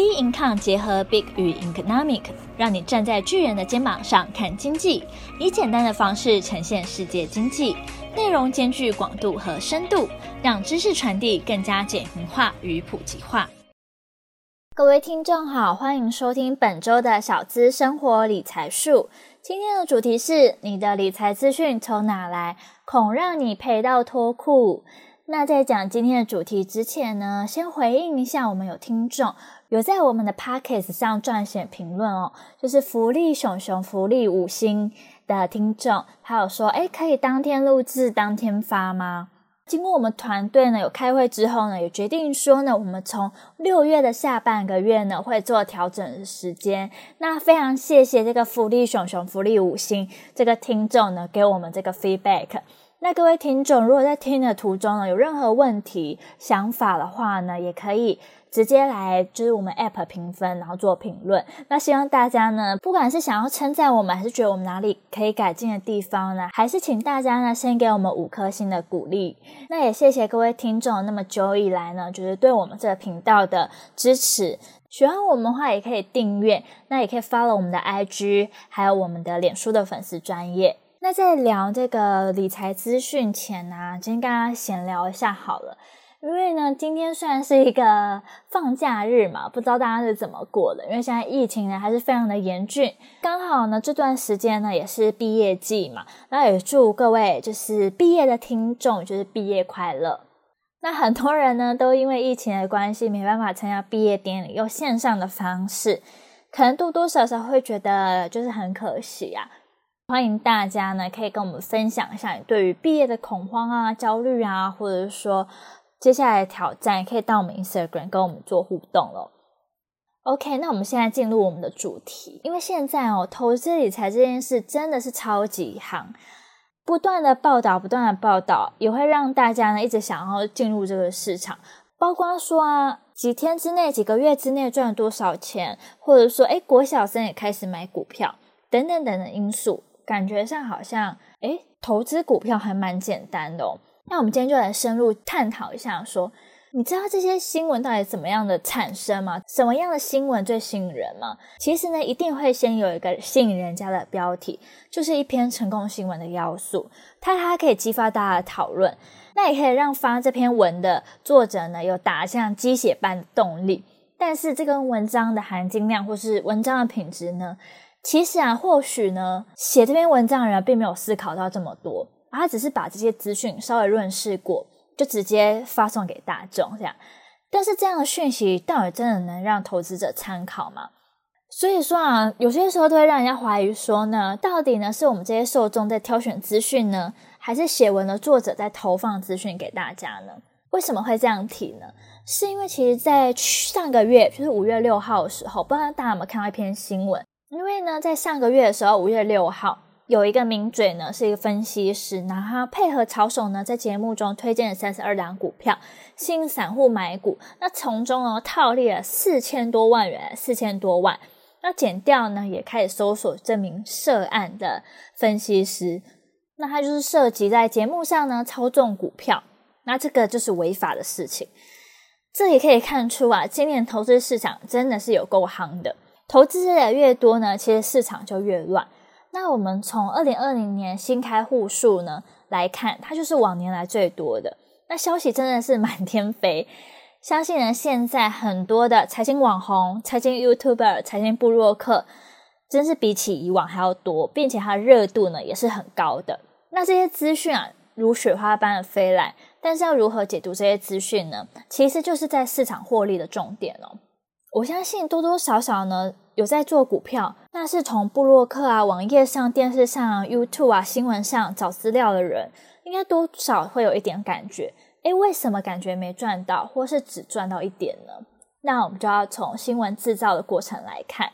B Income 结合 Big 与 Economic，让你站在巨人的肩膀上看经济，以简单的方式呈现世界经济，内容兼具广度和深度，让知识传递更加简明化与普及化。各位听众好，欢迎收听本周的小资生活理财术。今天的主题是：你的理财资讯从哪来？恐让你赔到脱裤。那在讲今天的主题之前呢，先回应一下，我们有听众。有在我们的 Podcast 上撰写评论哦，就是福利熊熊福利五星的听众，他有说，诶，可以当天录制当天发吗？经过我们团队呢有开会之后呢，也决定说呢，我们从六月的下半个月呢会做调整的时间。那非常谢谢这个福利熊熊福利五星这个听众呢给我们这个 feedback。那各位听众，如果在听的途中呢有任何问题、想法的话呢，也可以。直接来就是我们 App 评分，然后做评论。那希望大家呢，不管是想要称赞我们，还是觉得我们哪里可以改进的地方呢，还是请大家呢先给我们五颗星的鼓励。那也谢谢各位听众那么久以来呢，就是对我们这个频道的支持。喜欢我们的话，也可以订阅，那也可以 follow 我们的 IG，还有我们的脸书的粉丝专页。那在聊这个理财资讯前呢，啊，先跟大家闲聊一下好了。因为呢，今天虽然是一个放假日嘛，不知道大家是怎么过的。因为现在疫情呢还是非常的严峻，刚好呢这段时间呢也是毕业季嘛，那也祝各位就是毕业的听众就是毕业快乐。那很多人呢都因为疫情的关系没办法参加毕业典礼，用线上的方式，可能多多少少会觉得就是很可惜啊。欢迎大家呢可以跟我们分享一下你对于毕业的恐慌啊、焦虑啊，或者是说。接下来的挑战可以到我们 Instagram 跟我们做互动咯。OK，那我们现在进入我们的主题，因为现在哦，投资理财这件事真的是超级夯，不断的报道，不断的报道，也会让大家呢一直想要进入这个市场。包括说啊，几天之内、几个月之内赚了多少钱，或者说，哎，国小生也开始买股票，等等等等因素，感觉上好像，诶，投资股票还蛮简单的哦。那我们今天就来深入探讨一下说，你知道这些新闻到底怎么样的产生吗？什么样的新闻最吸引人吗？其实呢，一定会先有一个吸引人家的标题，就是一篇成功新闻的要素，它它可以激发大家的讨论，那也可以让发这篇文的作者呢有打像鸡血般的动力。但是这个文章的含金量或是文章的品质呢，其实啊，或许呢，写这篇文章的人并没有思考到这么多。他只是把这些资讯稍微润饰过，就直接发送给大众这样。但是这样的讯息到底真的能让投资者参考吗？所以说啊，有些时候都会让人家怀疑说呢，到底呢是我们这些受众在挑选资讯呢，还是写文的作者在投放资讯给大家呢？为什么会这样提呢？是因为其实，在上个月，就是五月六号的时候，不知道大家有没有看到一篇新闻？因为呢，在上个月的时候，五月六号。有一个名嘴呢，是一个分析师，然后他配合曹手呢，在节目中推荐了三十二档股票，吸引散户买股。那从中呢，套利了四千多万元，四千多万。那检调呢，也开始搜索这名涉案的分析师。那他就是涉及在节目上呢操纵股票，那这个就是违法的事情。这也可以看出啊，今年投资市场真的是有够夯的，投资者越多呢，其实市场就越乱。那我们从二零二零年新开户数呢来看，它就是往年来最多的。那消息真的是满天飞，相信呢现在很多的财经网红、财经 YouTuber、财经部落客，真是比起以往还要多，并且它的热度呢也是很高的。那这些资讯啊如雪花般的飞来，但是要如何解读这些资讯呢？其实就是在市场获利的重点哦。我相信多多少少呢。有在做股票，那是从部落客啊、网页上、电视上、YouTube 啊、新闻上找资料的人，应该多少会有一点感觉。诶，为什么感觉没赚到，或是只赚到一点呢？那我们就要从新闻制造的过程来看。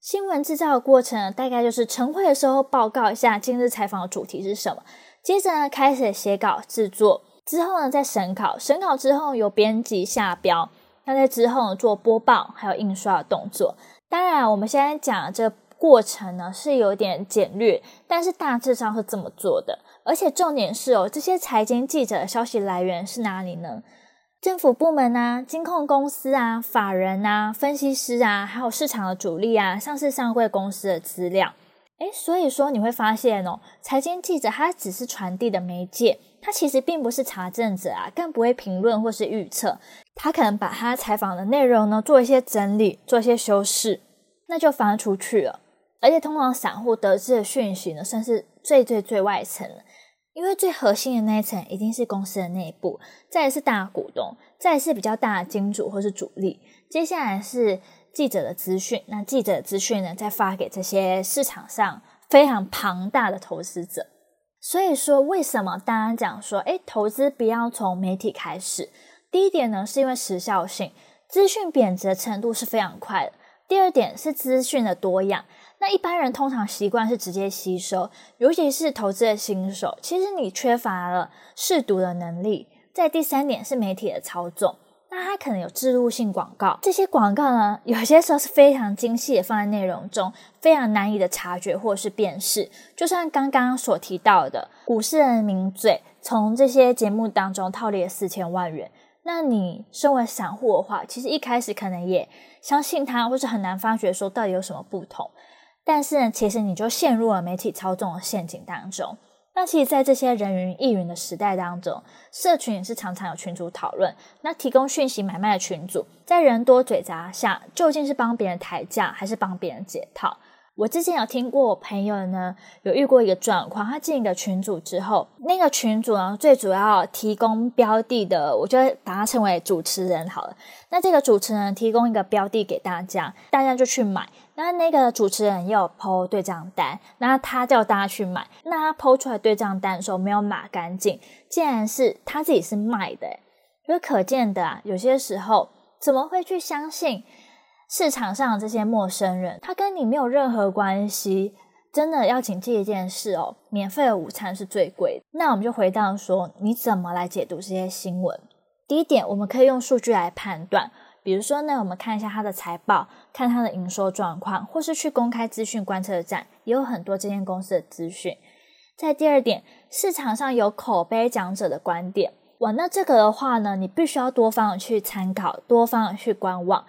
新闻制造的过程大概就是晨会的时候报告一下今日采访的主题是什么，接着呢开始写稿制作，之后呢再审稿，审稿之后由编辑下标，那在之后做播报，还有印刷的动作。当然，我们现在讲的这个过程呢是有点简略，但是大致上是这么做的。而且重点是哦，这些财经记者的消息来源是哪里呢？政府部门啊、金控公司啊、法人啊、分析师啊，还有市场的主力啊、上市上柜公司的资料。诶，所以说你会发现哦，财经记者他只是传递的媒介，他其实并不是查证者啊，更不会评论或是预测。他可能把他采访的内容呢做一些整理，做一些修饰，那就发出去了。而且通常散户得知的讯息呢，算是最最最外层了，因为最核心的那一层一定是公司的内部，再是大股东，再是比较大的金主或是主力，接下来是。记者的资讯，那记者的资讯呢，再发给这些市场上非常庞大的投资者。所以说，为什么大家讲说，诶，投资不要从媒体开始？第一点呢，是因为时效性，资讯贬值的程度是非常快的。第二点是资讯的多样，那一般人通常习惯是直接吸收，尤其是投资的新手，其实你缺乏了试读的能力。在第三点是媒体的操纵。那它可能有置入性广告，这些广告呢，有些时候是非常精细的放在内容中，非常难以的察觉或是辨识。就像刚刚所提到的，股市人名嘴从这些节目当中套利了四千万元，那你身为散户的话，其实一开始可能也相信他，或是很难发觉说到底有什么不同。但是呢，其实你就陷入了媒体操纵的陷阱当中。那其实，在这些人云亦云的时代当中，社群也是常常有群主讨论。那提供讯息买卖的群主，在人多嘴杂下，究竟是帮别人抬价，还是帮别人解套？我之前有听过我朋友呢，有遇过一个状况，他进一个群组之后，那个群组呢，最主要提供标的的，我就把它称为主持人好了。那这个主持人提供一个标的给大家，大家就去买。那那个主持人也有 PO 对账单，那他叫大家去买，那他 PO 出来对账单的时候没有码干净，竟然是他自己是卖的，就可见的啊，有些时候怎么会去相信？市场上的这些陌生人，他跟你没有任何关系。真的要谨记一件事哦，免费的午餐是最贵的。那我们就回到说，你怎么来解读这些新闻？第一点，我们可以用数据来判断，比如说呢，我们看一下他的财报，看他的营收状况，或是去公开资讯观测站，也有很多这间公司的资讯。在第二点，市场上有口碑讲者的观点，哇，那这个的话呢，你必须要多方的去参考，多方的去观望。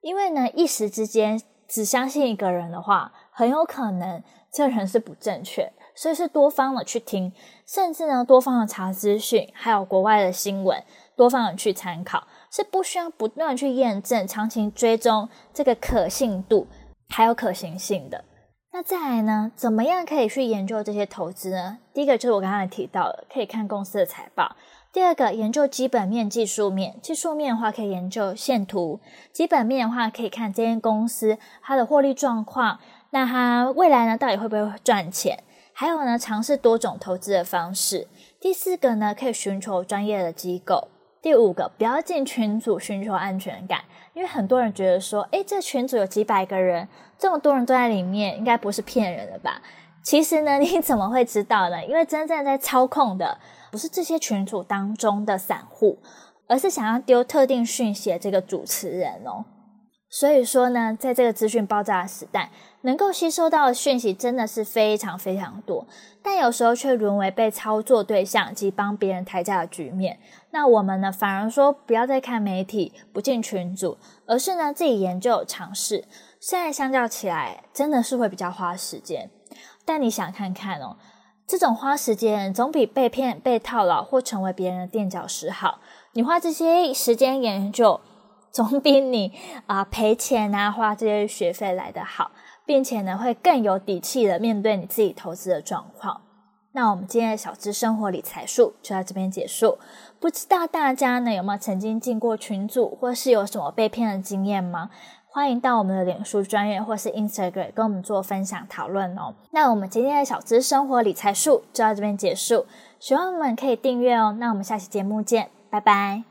因为呢，一时之间只相信一个人的话，很有可能这人是不正确，所以是多方的去听，甚至呢，多方的查资讯，还有国外的新闻，多方的去参考，是不需要不断去验证、长期追踪这个可信度还有可行性的。那再来呢，怎么样可以去研究这些投资呢？第一个就是我刚才提到的，可以看公司的财报。第二个，研究基本面、技术面。技术面的话，可以研究线图；基本面的话，可以看这间公司它的获利状况。那它未来呢，到底会不会赚钱？还有呢，尝试多种投资的方式。第四个呢，可以寻求专业的机构。第五个，不要进群组寻求安全感，因为很多人觉得说，诶，这群组有几百个人，这么多人都在里面，应该不是骗人的吧？其实呢，你怎么会知道呢？因为真正在操控的。不是这些群组当中的散户，而是想要丢特定讯息的这个主持人哦。所以说呢，在这个资讯爆炸的时代，能够吸收到的讯息真的是非常非常多，但有时候却沦为被操作对象及帮别人抬价的局面。那我们呢，反而说不要再看媒体，不进群组，而是呢自己研究尝试。现在相较起来，真的是会比较花时间。但你想看看哦。这种花时间总比被骗、被套牢或成为别人的垫脚石好。你花这些时间研究，总比你啊、呃、赔钱啊花这些学费来得好，并且呢会更有底气的面对你自己投资的状况。那我们今天的小资生活理财术就到这边结束。不知道大家呢有没有曾经进过群组，或是有什么被骗的经验吗？欢迎到我们的脸书专业或是 Instagram 跟我们做分享讨论哦。那我们今天的小资生活理财术就到这边结束，喜欢我们可以订阅哦。那我们下期节目见，拜拜。